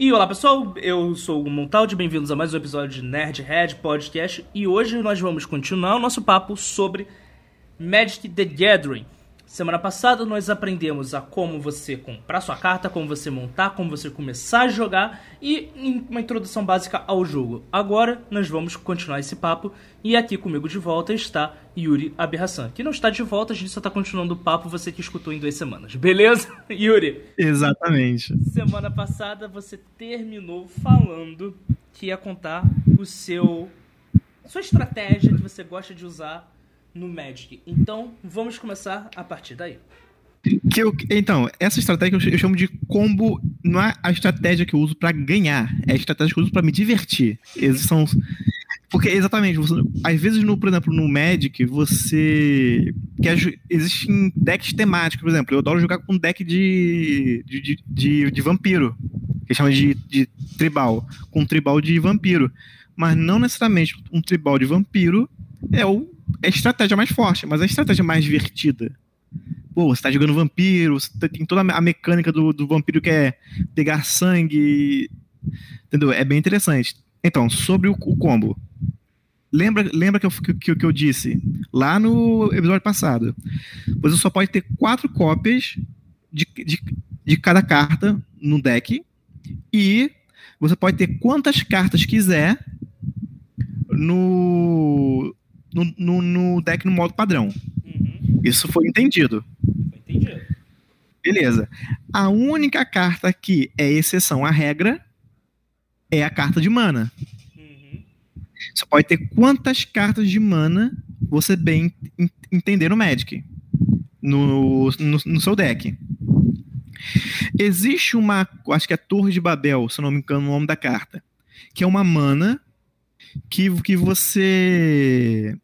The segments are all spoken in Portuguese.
E olá pessoal, eu sou o Montaldi, bem-vindos a mais um episódio de Nerdhead Podcast. E hoje nós vamos continuar o nosso papo sobre Magic the Gathering. Semana passada nós aprendemos a como você comprar sua carta, como você montar, como você começar a jogar e uma introdução básica ao jogo. Agora nós vamos continuar esse papo e aqui comigo de volta está Yuri Aberração, que não está de volta, a gente só está continuando o papo, você que escutou em duas semanas. Beleza, Yuri? Exatamente. Semana passada você terminou falando que ia contar o seu sua estratégia que você gosta de usar no Magic. Então, vamos começar a partir daí. Eu, então, essa estratégia eu, chamo de combo, não é a estratégia que eu uso para ganhar, é a estratégia que eu uso para me divertir. Eles são porque exatamente, você, às vezes no, por exemplo, no Magic, você quer existem decks temáticos, por exemplo, eu adoro jogar com deck de de, de, de vampiro, que chama de, de tribal, com um tribal de vampiro, mas não necessariamente um tribal de vampiro é o é a estratégia mais forte, mas a estratégia mais divertida. Pô, você tá jogando vampiro, você tem toda a mecânica do, do vampiro que é pegar sangue. Entendeu? É bem interessante. Então, sobre o, o combo. Lembra, lembra que, eu, que, que eu disse lá no episódio passado? Você só pode ter quatro cópias de, de, de cada carta no deck. E você pode ter quantas cartas quiser no, no, no, no deck no modo padrão. Uhum. Isso foi entendido. Foi entendido. Beleza. A única carta que é exceção à regra é a carta de mana. Uhum. Você pode ter quantas cartas de mana você bem entender no Magic. No, no, no, seu deck. Existe uma, acho que é Torre de Babel, se não me engano o nome da carta, que é uma mana que, que você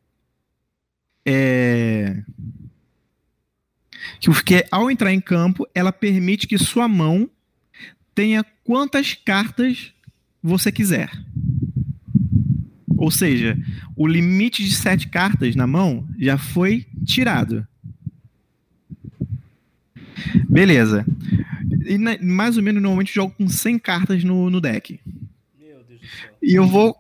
é, que ao entrar em campo, ela permite que sua mão tenha quantas cartas você quiser. Ou seja, o limite de sete cartas na mão já foi tirado. Beleza. E mais ou menos normalmente eu jogo com 100 cartas no, no deck. E eu vou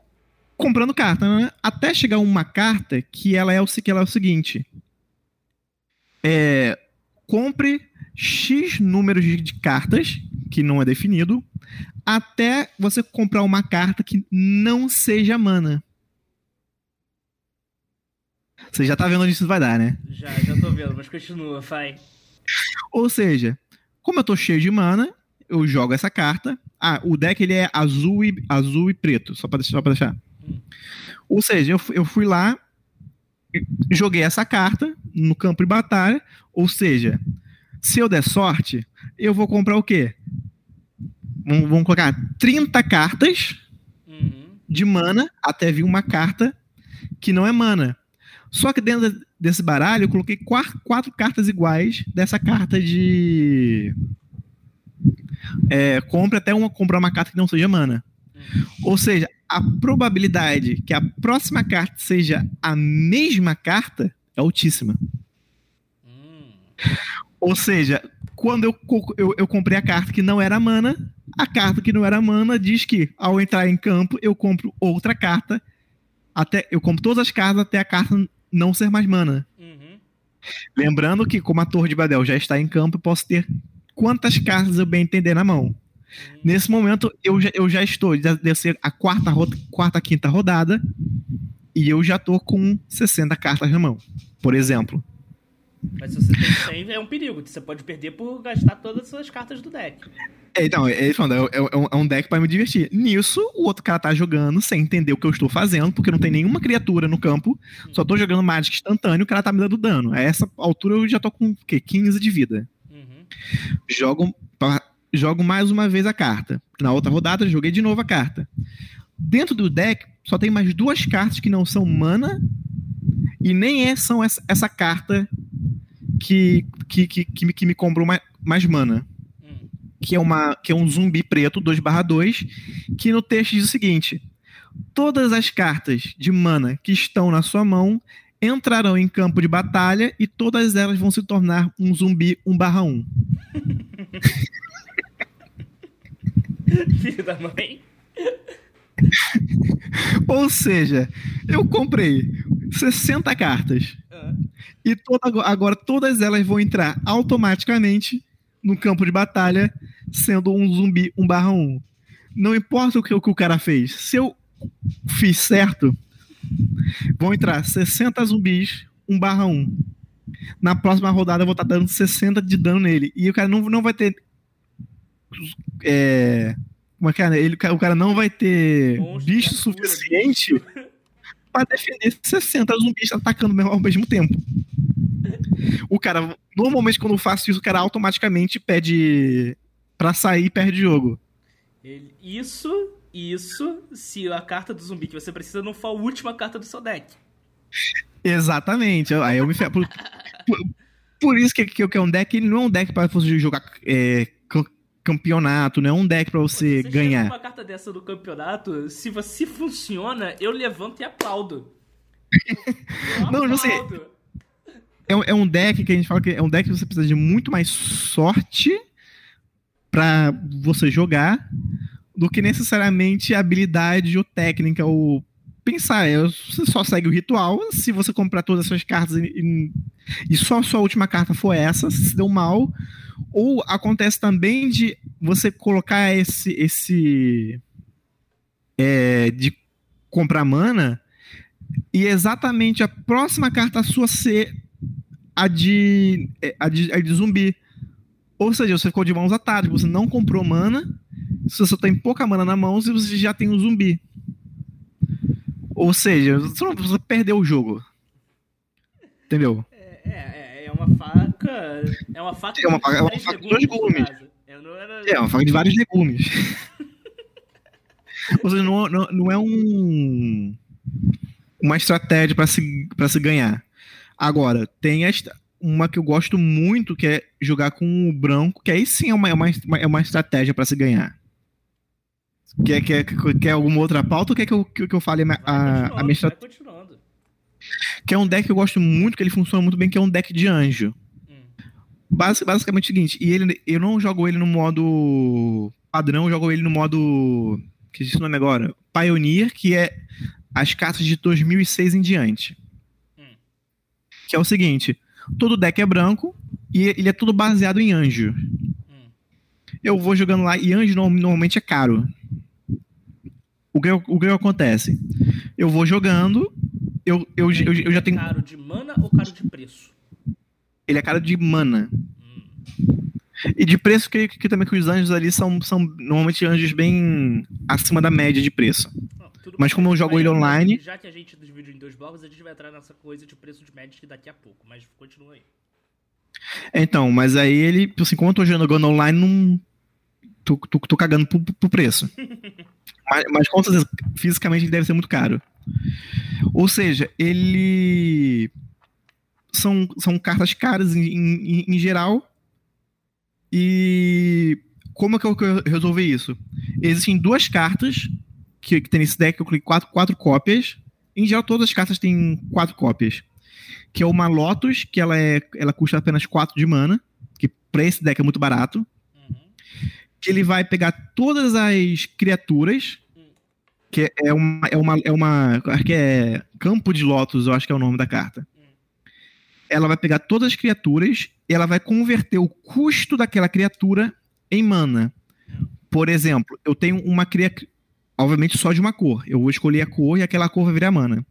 comprando carta, né? Até chegar uma carta que ela é o, que ela é o seguinte. É, compre X números de, cartas, que não é definido, até você comprar uma carta que não seja mana. Você já tá vendo onde isso vai dar, né? Já, já tô vendo, mas continua, vai. Ou seja, como eu tô cheio de mana, eu jogo essa carta. Ah, o deck ele é azul e, azul e preto, só pra deixar. Só pra deixar. Ou seja, eu, eu fui lá, joguei essa carta no campo de batalha, ou seja, se eu der sorte, eu vou comprar o quê? Vamos, vamos colocar 30 cartas uhum. de mana até vir uma carta que não é mana. Só que dentro desse baralho eu coloquei quatro, quatro cartas iguais dessa carta de. É, compre até uma comprar uma carta que não seja mana. Ou seja, a probabilidade que a próxima carta seja a mesma carta é altíssima. Hum. Ou seja, quando eu, eu, eu, comprei a carta que não era mana, a carta que não era mana diz que ao entrar em campo eu compro outra carta, até eu compro todas as cartas até a carta não ser mais mana. Uhum. Lembrando que como a Torre de Badel já está em campo, eu posso ter quantas cartas eu bem entender na mão. Nesse momento, eu já, eu já estou, deve ser a quarta, quarta, quinta rodada, e eu já estou com 60 cartas na mão, por exemplo. Mas se você tem 100, é um perigo. Você pode perder por gastar todas as suas cartas do deck. É, então, é, falando, é, é, é um deck para me divertir. Nisso, o outro cara tá jogando sem entender o que eu estou fazendo, porque não tem nenhuma criatura no campo, só tô jogando Magic instantâneo, o cara tá me dando dano. A essa altura eu já tô com o quê? 15 de vida. Uhum. Jogo pra jogo mais uma vez a carta. Na outra rodada, joguei de novo a carta. Dentro do deck, só tem mais duas cartas que não são mana e nem é, são essa, essa carta que, que, que, que, me, que me comprou mais, mais mana. Que é, uma, que é um zumbi preto 2/2, que no texto diz o seguinte: Todas as cartas de mana que estão na sua mão entrarão em campo de batalha e todas elas vão se tornar um zumbi 1/1. Filho da mãe. Ou seja, eu comprei 60 cartas. Ah, E toda, agora todas elas vão entrar automaticamente no campo de batalha, sendo um zumbi 1 barra 1. Não importa o que, o que o cara fez. Se eu fiz certo, vão entrar 60 zumbis 1 barra 1. Na próxima rodada eu vou estar dando 60 de dano nele. E o cara não, não vai ter. É, como é que é? Ele, o cara não vai ter bicho suficiente para defender 60 zumbis atacando ao mesmo tempo. O cara, normalmente quando eu faço isso, o cara automaticamente pede pra sair e perde o jogo. Isso, isso, se a carta do zumbi que você precisa não for a última carta do seu deck. Exatamente. Aí eu me por, por, por isso que, que, eu- que é um deck, ele não é um deck pra você jogar é, campeonato, não é um deck pra você, Você ganhar. uma carta dessa no campeonato, se você funciona, eu levanto e aplaudo. Eu Não, não sei. É, um- é um deck que a gente fala que é um deck que você precisa de muito mais sorte pra você jogar do que necessariamente habilidade ou técnica ou pensar. É, Você só segue o ritual. Se você comprar todas essas cartas e, e- e só a sua última carta for essa, se deu mal. Ou acontece também de você colocar esse. esse é, de comprar mana e exatamente a próxima carta sua ser a de, é, a de, a de zumbi. Ou seja, você ficou de mãos atadas, você não comprou mana, você só tem pouca mana na mão e você já tem um zumbi. Ou seja, você, não- você perdeu o jogo. Entendeu? É, é, é uma faca. É uma faca É uma faca- é uma faca de dois legumes, era- É, uma faca de vários legumes. Ou seja, não, não, não é um uma estratégia para se, pra se ganhar. Agora, tem esta, uma que eu gosto muito, que é jogar com o branco, que aí sim é uma, é uma, é uma estratégia para se ganhar. Quer, quer, quer alguma outra pauta ou quer que eu, que, que eu fale a, Vai a, a vai continuando. Que é um deck que eu gosto muito, que ele funciona muito bem, que é um deck de anjo. Hum. Basi- basicamente é o seguinte, e ele, eu não jogo ele no modo padrão, eu jogo ele no modo. Que existe o nome agora? Pioneer, que é as cartas de 2006 em diante. Hum. Que é o seguinte: todo deck é branco e ele é tudo baseado em anjo. Hum. Eu vou jogando lá e anjo norm- normalmente é caro. O que, o que acontece? Eu vou jogando, eu, eu, eu, eu já tenho. Caro de mana ou caro de preço? Ele é caro de mana. Hum. E de preço que, que também que os anjos ali são, são normalmente anjos bem acima da média de preço. Não, Mas como eu jogo ele online- Já que a gente dividiu em dois blocos, a gente vai entrar nessa coisa de preço de Magic daqui a pouco. Mas continua aí. Então, mas aí ele, assim, como eu tô jogando online, não. Tô, tô, tô cagando pro, pro preço. mas, mas com certeza, fisicamente ele deve ser muito caro. Ou seja, ele. São, são cartas caras em, em, em geral. E como é que eu, que eu resolvi isso? Existem duas cartas que, que tem nesse deck, eu cliquei quatro, quatro cópias. Em geral, todas as cartas têm quatro cópias. Que é uma Lotus, que ela, é, ela custa apenas 4 de mana. Que pra esse deck é muito barato. Uhum. Que ele vai pegar todas as criaturas. Que é uma. É uma, é uma acho que é Campo de Lotus, eu acho que é o nome da carta. Ela vai pegar todas as criaturas e ela vai converter o custo daquela criatura em mana. Por exemplo, eu tenho uma criatura. Obviamente só de uma cor. Eu vou escolher a cor e aquela cor vai virar mana.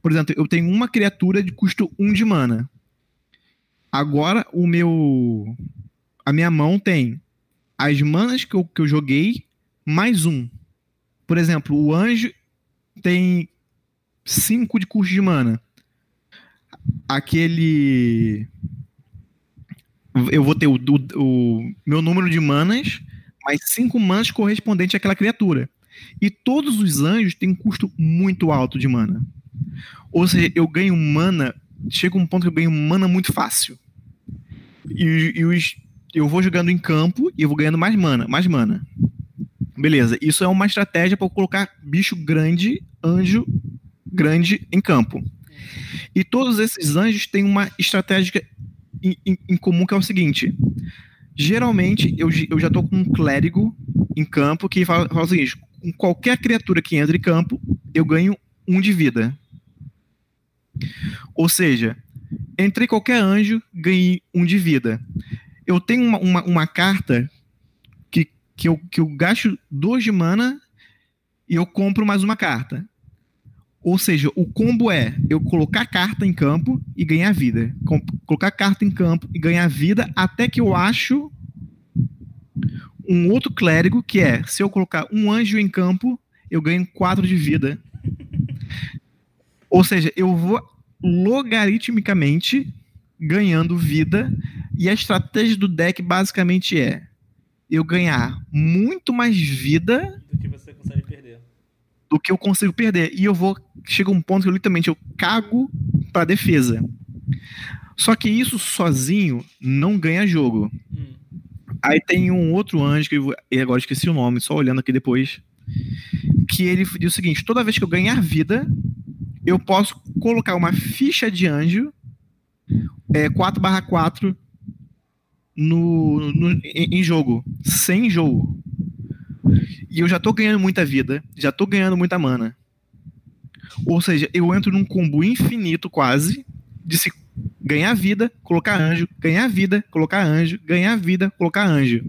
Por exemplo, eu tenho uma criatura de custo 1 de mana. Agora o meu. A minha mão tem as manas que eu, que eu joguei mais um. Por exemplo, o anjo tem 5 de custo de mana. Aquele. Eu vou ter o, o- o meu número de manas, mais 5 manas correspondente àquela criatura. E todos os anjos têm um custo muito alto de mana. Ou seja, eu ganho mana. Chega um ponto que eu ganho mana muito fácil. E, e os, eu vou jogando em campo e eu vou ganhando mais mana, mais mana. Beleza, isso é uma estratégia para colocar bicho grande, anjo grande em campo. E todos esses anjos têm uma estratégia em, em- em comum que é o seguinte: Geralmente, eu, eu já tô com um clérigo em campo que fala, fala o seguinte: com qualquer criatura que entra em campo, eu ganho um de vida. Ou seja, entrei qualquer anjo, ganhei um de vida. Eu tenho uma, uma, uma carta que, eu, que eu gasto dois de mana e eu compro mais uma carta. Ou seja, o combo é eu colocar carta em campo e ganhar vida. Com, colocar carta em campo e ganhar vida até que eu acho um outro clérigo que é se eu colocar um anjo em campo, eu ganho 4 de vida. Ou seja, eu vou logaritmicamente ganhando vida e a estratégia do deck basicamente é eu ganhar muito mais vida do que você consegue perder. Do que eu consigo perder. E eu vou. Chega um ponto que eu literalmente eu cago pra defesa. Só que isso sozinho não ganha jogo. Hum. Aí tem um outro anjo, que eu, agora esqueci o nome, só olhando aqui depois. Que ele diz o seguinte: toda vez que eu ganhar vida, eu posso colocar uma ficha de anjo é, 4/4 no, no, em, jogo, sem jogo. E eu já tô ganhando muita vida, já tô ganhando muita mana. Ou seja, eu entro num combo infinito quase de se ganhar vida, colocar anjo, ganhar vida, colocar anjo, ganhar vida, colocar anjo.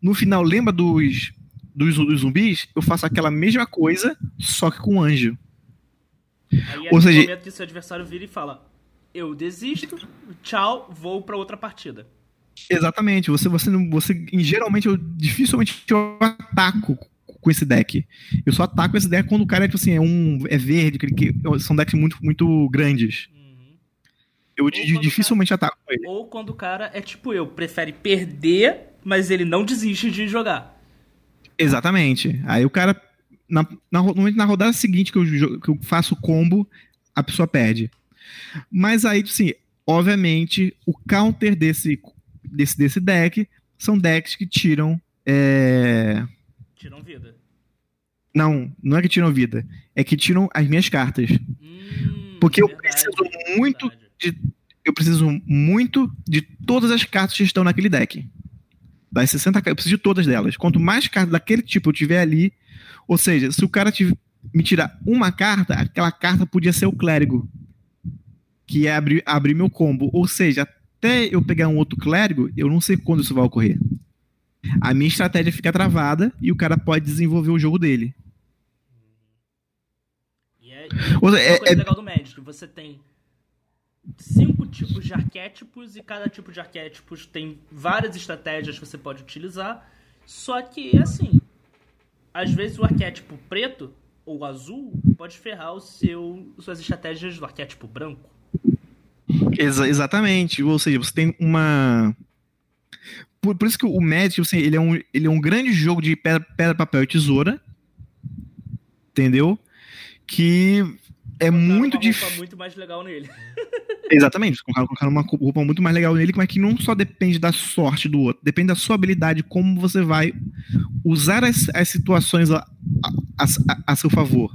No final, lembra dos, dos, dos zumbis? Eu faço aquela mesma coisa, só que com anjo. Aí Ou seja, momento que seu adversário vira e fala: Eu desisto, tchau, vou para outra partida. Exatamente. Você, você, você, geralmente, eu dificilmente eu ataco com esse deck. Eu só ataco esse deck quando o cara é, tipo assim, é, um, é verde, que, são decks muito, muito grandes. Uhum. Eu dificilmente cara, ataco com ele. Ou quando o cara é tipo eu, prefere perder, mas ele não desiste de jogar. Exatamente. Aí o cara na, na, na rodada seguinte que eu, que eu faço o combo, a pessoa perde. Mas aí, assim, obviamente, o counter desse, desse, desse deck são decks que tiram. É... Tiram vida. Não, não é que tiram vida. É que tiram as minhas cartas. Hum, Porque verdade, eu preciso muito de. Eu preciso muito de todas as cartas que estão naquele deck. Das 60 eu preciso de todas delas. Quanto mais cartas daquele tipo eu tiver ali, ou seja, se o cara te, me tirar uma carta, aquela carta podia ser o clérigo, que é abrir, abrir meu combo. Ou seja, até eu pegar um outro clérigo, eu não sei quando isso vai ocorrer. A minha estratégia fica travada e o cara pode desenvolver o jogo dele. E é, e coisa é, é, legal do Magic, você tem cinco tipos de arquétipos e cada tipo de arquétipos tem várias estratégias que você pode utilizar. Só que, assim, às vezes o arquétipo preto ou azul pode ferrar o seu, suas estratégias do arquétipo branco. Exa exatamente. Ou seja, você tem uma. Por, por isso que o Magic, assim, ele, é um, ele é um grande jogo de pedra, pedra papel e tesoura. Entendeu? Que é muito difícil. muito mais legal nele. Exatamente, colocar uma roupa muito mais legal nele, mas que não só depende da sorte do outro, depende da sua habilidade, como você vai usar as, as situações a, a, a, a, seu favor.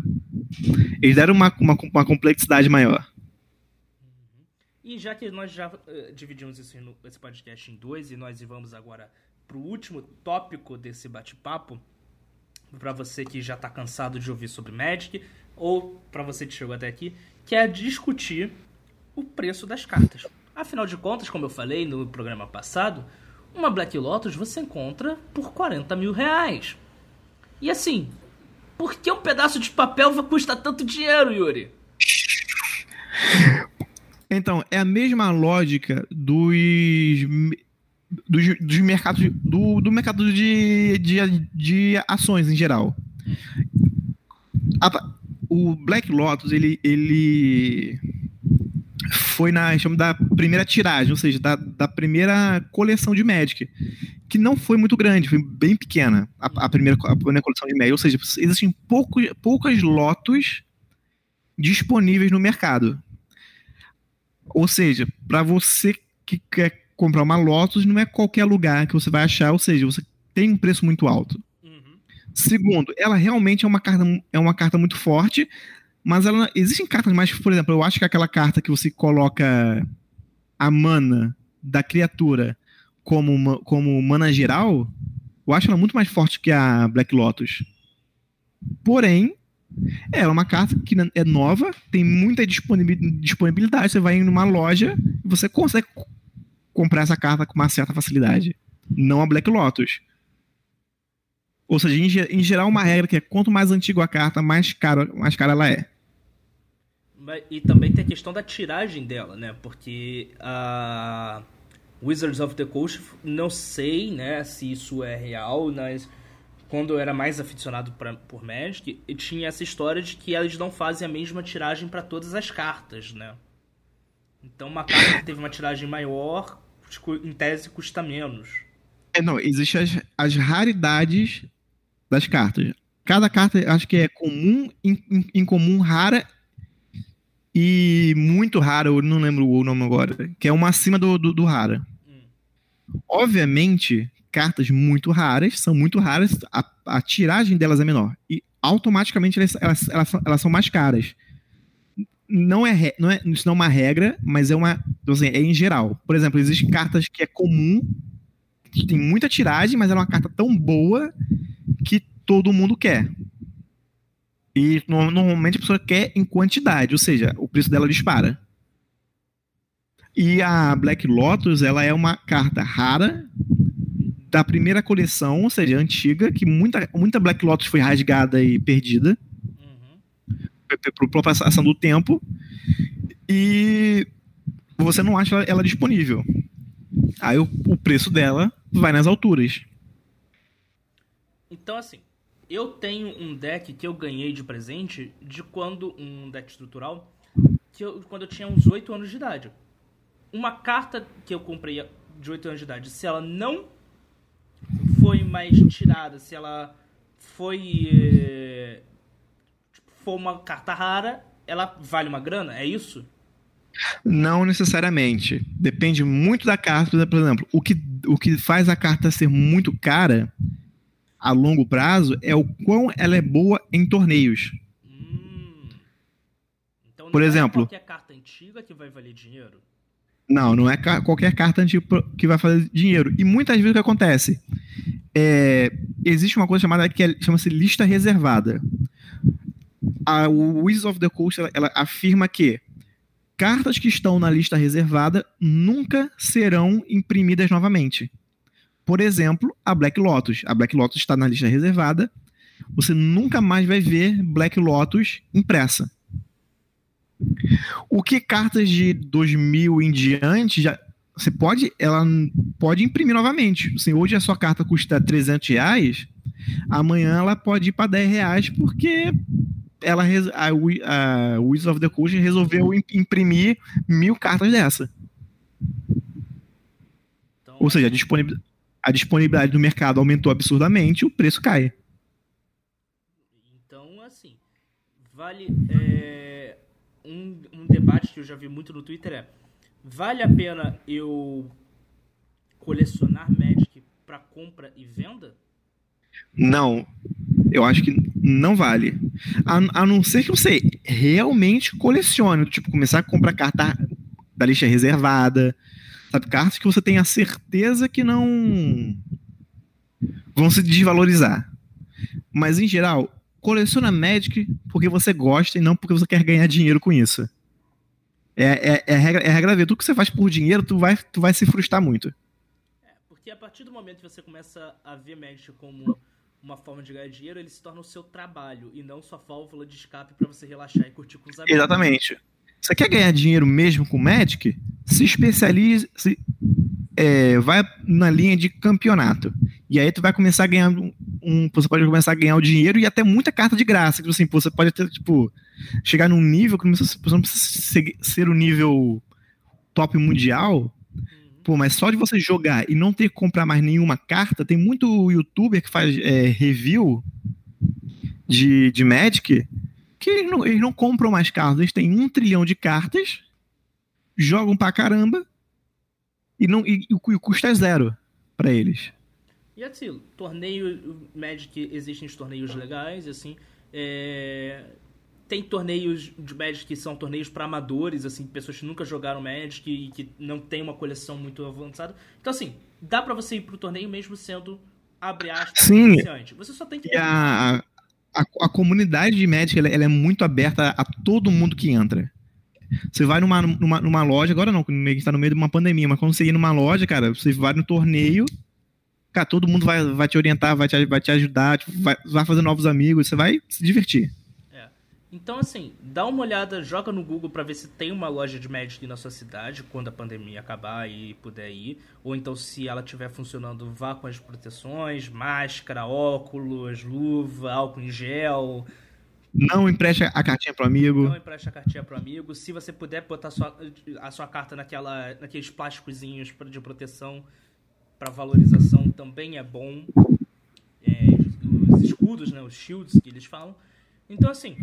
Eles deram uma, uma, uma complexidade maior. E já que nós já uh, dividimos isso no, esse podcast em dois, e nós vamos agora para o último tópico desse bate-papo, para você que já está cansado de ouvir sobre Magic, ou para você que chegou até aqui, que é discutir o preço das cartas. Afinal de contas, como eu falei no programa passado, uma Black Lotus você encontra por 40 mil reais. E assim, por que um pedaço de papel custa tanto dinheiro, Yuri? Então, é a mesma lógica dos, dos, dos mercados do, do mercado de, de, de ações em geral. A, o Black Lotus, ele, ele foi na chama da primeira tiragem, ou seja, da, da primeira coleção de Magic, que não foi muito grande, foi bem pequena a, a primeira, a primeira coleção de Magic, ou seja, existem pouco, poucas lotos disponíveis no mercado. Ou seja, para você que quer comprar uma Lotus, não é qualquer lugar que você vai achar, ou seja, você tem um preço muito alto. Segundo, ela realmente é uma carta, é uma carta muito forte, mas ela existem cartas mais, por exemplo, eu acho que aquela carta que você coloca a mana da criatura como, como mana geral, eu acho ela muito mais forte que a Black Lotus. Porém, ela é uma carta que é nova, tem muita disponibilidade. Você vai em uma loja e você consegue comprar essa carta com uma certa facilidade. Não a Black Lotus. Ou seja, em, geral, uma regra que é quanto mais antiga a carta, mais cara, mais cara ela é. E também tem a questão da tiragem dela, né? Porque a Wizards of the Coast, não sei né, se isso é real, mas quando eu era mais aficionado pra, por Magic, tinha essa história de que eles não fazem a mesma tiragem para todas as cartas, né? Então uma carta que teve uma tiragem maior, em tese, custa menos. É, não, existem as, as raridades das cartas. Cada carta acho que é comum, incomum, rara e muito rara, eu não lembro o nome agora, que é uma acima do, do, do rara. Hum. Obviamente, cartas muito raras, são muito raras, a, a tiragem delas é menor. E automaticamente elas, elas, elas, são, elas são mais caras. Não é, não é, isso não é uma regra, mas é uma. Então, assim, é em geral. Por exemplo, existem cartas que é comum, que tem muita tiragem, mas é uma carta tão boa que todo mundo quer. E normalmente a pessoa quer em quantidade, ou seja, o preço dela dispara. E a Black Lotus, ela é uma carta rara, da primeira coleção, ou seja, antiga, que muita, muita Black Lotus foi rasgada e perdida uhum. por passação do tempo. E você não acha ela disponível. Aí o, o preço dela vai nas alturas. Então, assim, eu tenho um deck que eu ganhei de presente de quando. Um deck estrutural. Que eu, quando eu tinha uns 8 anos de idade. Uma carta que eu comprei de 8 anos de idade, se ela não foi mais tirada, se ela foi. Eh, tipo, for uma carta rara, ela vale uma grana? É isso? Não necessariamente. Depende muito da carta. Por exemplo, o que, o que faz a carta ser muito cara a longo prazo é o quão ela é boa em torneios. Hum. Então Por exemplo, é qualquer carta antiga que vai valer dinheiro? Não, não é qualquer carta que vai fazer dinheiro. E muitas vezes o que acontece? É, existe uma coisa chamada que é, chama-se lista reservada. A Wizards of the Coast ela, ela afirma que cartas que estão na lista reservada nunca serão imprimidas novamente. Por exemplo, a Black Lotus. A Black Lotus está na lista reservada. Você nunca mais vai ver Black Lotus impressa. O que cartas de 2000 em diante já você pode ela pode imprimir novamente. Assim, hoje a sua carta custa 300 reais, amanhã ela pode ir para 10 reais porque ela a, a Wizards of the Coast resolveu imprimir mil cartas dessa. Então, Ou seja, a disponibilidade, do mercado aumentou absurdamente, o preço cai. Então, assim, vale. É um, um debate que eu já vi muito no Twitter é: vale a pena eu colecionar Magic para compra e venda? Não, eu acho que não vale. A, a, não ser que você realmente colecione, tipo, começar a comprar carta da lista reservada, sabe? Cartas que você tem a certeza que não vão se desvalorizar. Mas em geral, coleciona Magic porque você gosta e não porque você quer ganhar dinheiro com isso. É, é, é, regra, é regra ver. Tudo que você faz por dinheiro, tu vai, tu vai se frustrar muito. É, porque a partir do momento que você começa a ver Magic como uma forma de ganhar dinheiro, ele se torna o seu trabalho e não sua válvula de escape para você relaxar e curtir com os amigos. Exatamente. Você quer ganhar dinheiro mesmo com Magic? Se especialize, se, é, vai na linha de campeonato. E aí tu vai começar a ganhar um, um, Você pode começar a ganhar o dinheiro e até muita carta de graça. Tipo assim, você pode ter, tipo, chegar num nível que você não precisa ser, o nível top mundial. Pô, mas só de você jogar e não ter que comprar mais nenhuma carta, tem muito youtuber que faz é, review de, de Magic que eles não, eles não compram mais cartas. Eles têm um trilhão de cartas, jogam pra caramba e, não, e, e o custo é zero para eles. E assim, torneio Magic existem os torneios legais, assim. É... tem torneios de Magic que são torneios para amadores, assim, pessoas que nunca jogaram Magic e que não tem uma coleção muito avançada. Então, assim, dá para você ir pro torneio mesmo sendo, abre aspas, Sim. iniciante. Você só tem que... E a, a, a comunidade de Magic ela, ela é muito aberta a todo mundo que entra. Você vai numa, numa, numa loja, agora não, que está no meio de uma pandemia, mas quando você ir numa loja, cara, você vai no torneio, cara, todo mundo vai, vai te orientar, vai te, vai te ajudar, tipo, vai, vai fazer novos amigos, você vai se divertir. Então, assim, dá uma olhada, joga no Google para ver se tem uma loja de Magic na sua cidade quando a pandemia acabar e puder ir. Ou então, se ela estiver funcionando, vá com as proteções, máscara, óculos, luva, álcool em gel. Não empreste a cartinha pro amigo. Não empreste a cartinha pro amigo. Se você puder botar a sua, a sua carta naquela, naqueles plásticozinhos de proteção para valorização, também é bom. É, os escudos, né, os shields que eles falam. Então, assim,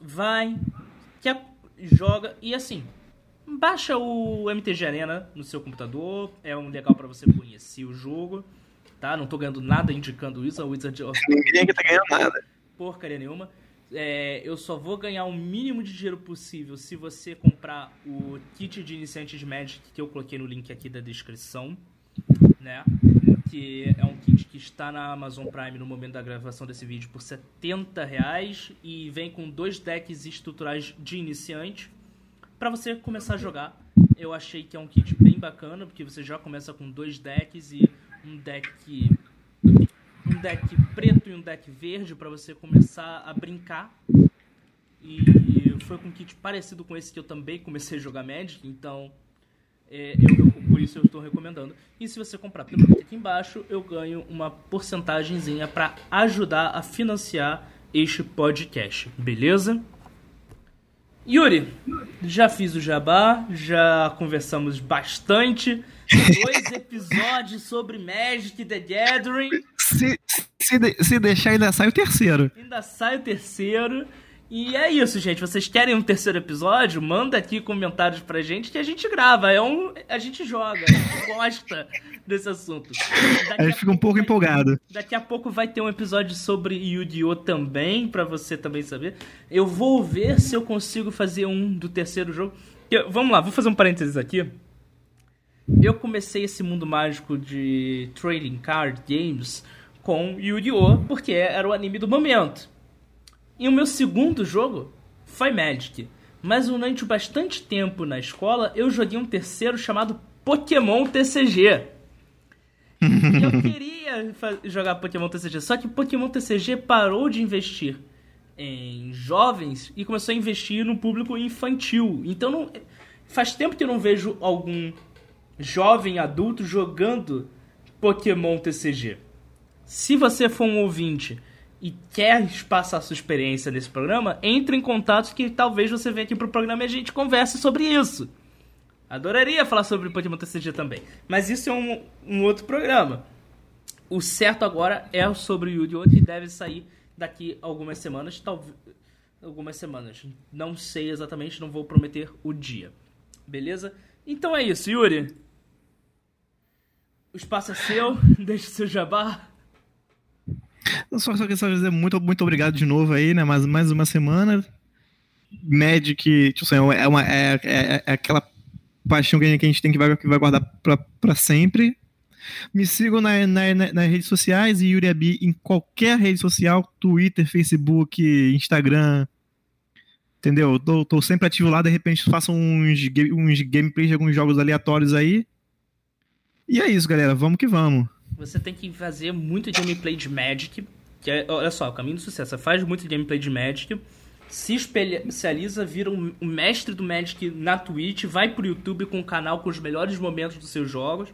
vai, quer, joga e assim, baixa o MTG Arena no seu computador, é um legal para você conhecer o jogo, tá? Não tô ganhando nada indicando isso, a Wizard of Ninguém aqui tá ganhando nada. Porcaria nenhuma. É, eu só vou ganhar o mínimo de dinheiro possível se você comprar o kit de iniciante de Magic que eu coloquei no link aqui da descrição, né? que é um kit que está na Amazon Prime no momento da gravação desse vídeo por 70 reais e vem com dois decks estruturais de iniciante para você começar a jogar. Eu achei que é um kit bem bacana porque você já começa com dois decks e um deck um deck preto e um deck verde para você começar a brincar. E foi com um kit parecido com esse que eu também comecei a jogar Magic, então é, eu, por isso eu estou recomendando. E se você comprar pelo link aqui embaixo, eu ganho uma porcentagemzinha para ajudar a financiar este podcast, beleza? Yuri, já fiz o jabá, já conversamos bastante. Dois episódios sobre Magic the Gathering. Se, se, se deixar, ainda sai o terceiro. Ainda sai o terceiro. E é isso, gente. Vocês querem um terceiro episódio? Manda aqui comentários pra gente que a gente grava. É um, a gente joga, a gente gosta desse assunto. Daqui a gente fica um pouco vai, empolgado. Daqui a pouco vai ter um episódio sobre Yu-Gi-Oh! também, pra você também saber. Eu vou ver se eu consigo fazer um do terceiro jogo. Eu, vamos lá, vou fazer um parênteses aqui. Eu comecei esse mundo mágico de trading card games com Yu-Gi-Oh! porque era o anime do momento. E o meu segundo jogo foi Magic. Mas durante bastante tempo na escola, eu joguei um terceiro chamado Pokémon TCG. e eu queria jogar Pokémon TCG, só que Pokémon TCG parou de investir em jovens e começou a investir no público infantil. Então não, faz tempo que eu não vejo algum jovem adulto jogando Pokémon TCG. Se você for um ouvinte e quer passar sua experiência nesse programa, entre em contato que talvez você venha aqui pro programa e a gente converse sobre isso. Adoraria falar sobre Pokémon TCG também, mas isso é um, um outro programa. O certo agora é sobre Yu-Gi-Oh! que deve sair daqui algumas semanas, talvez algumas semanas. Não sei exatamente, não vou prometer o dia. Beleza? Então é isso, Yuri. O espaço é seu, deixe seu jabá. Só, só queria só dizer muito, muito obrigado de novo aí, né? Mais, mais uma semana. Magic, tipo assim, é, uma, é, é, é aquela paixão que a gente tem que vai, que vai guardar pra, pra sempre. Me sigam na, na, na, nas redes sociais e Yuri Abi em qualquer rede social, Twitter, Facebook, Instagram. Entendeu? Tô, tô sempre ativo lá, de repente faço uns, uns gameplays de alguns jogos aleatórios aí. E é isso, galera. Vamos que vamos. Você tem que fazer muito gameplay de Magic. Que é, olha só, o caminho do sucesso. Você faz muito gameplay de Magic, se especializa, vira um, um mestre do Magic na Twitch, vai pro YouTube com um canal com os melhores momentos dos seus jogos.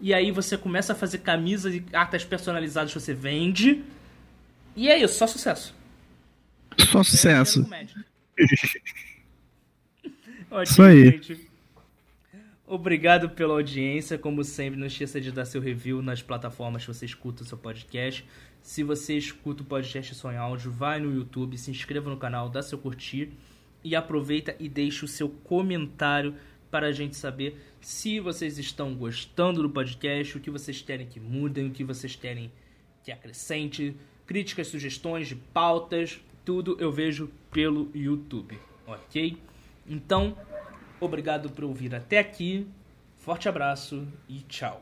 E aí você começa a fazer camisas e cartas personalizadas que você vende. E é isso, só sucesso. Só sucesso. Ótimo, isso aí. Gente. Obrigado pela audiência. Como sempre, não esqueça de dar seu review nas plataformas que você escuta o seu podcast. Se você escuta o podcast só em áudio, vai no YouTube, se inscreva no canal, dá seu curtir e aproveita e deixe o seu comentário para a gente saber se vocês estão gostando do podcast, o que vocês querem que mudem, o que vocês querem que acrescente, críticas, sugestões de pautas, tudo eu vejo pelo YouTube, ok? Então, obrigado por ouvir até aqui. Forte abraço e tchau.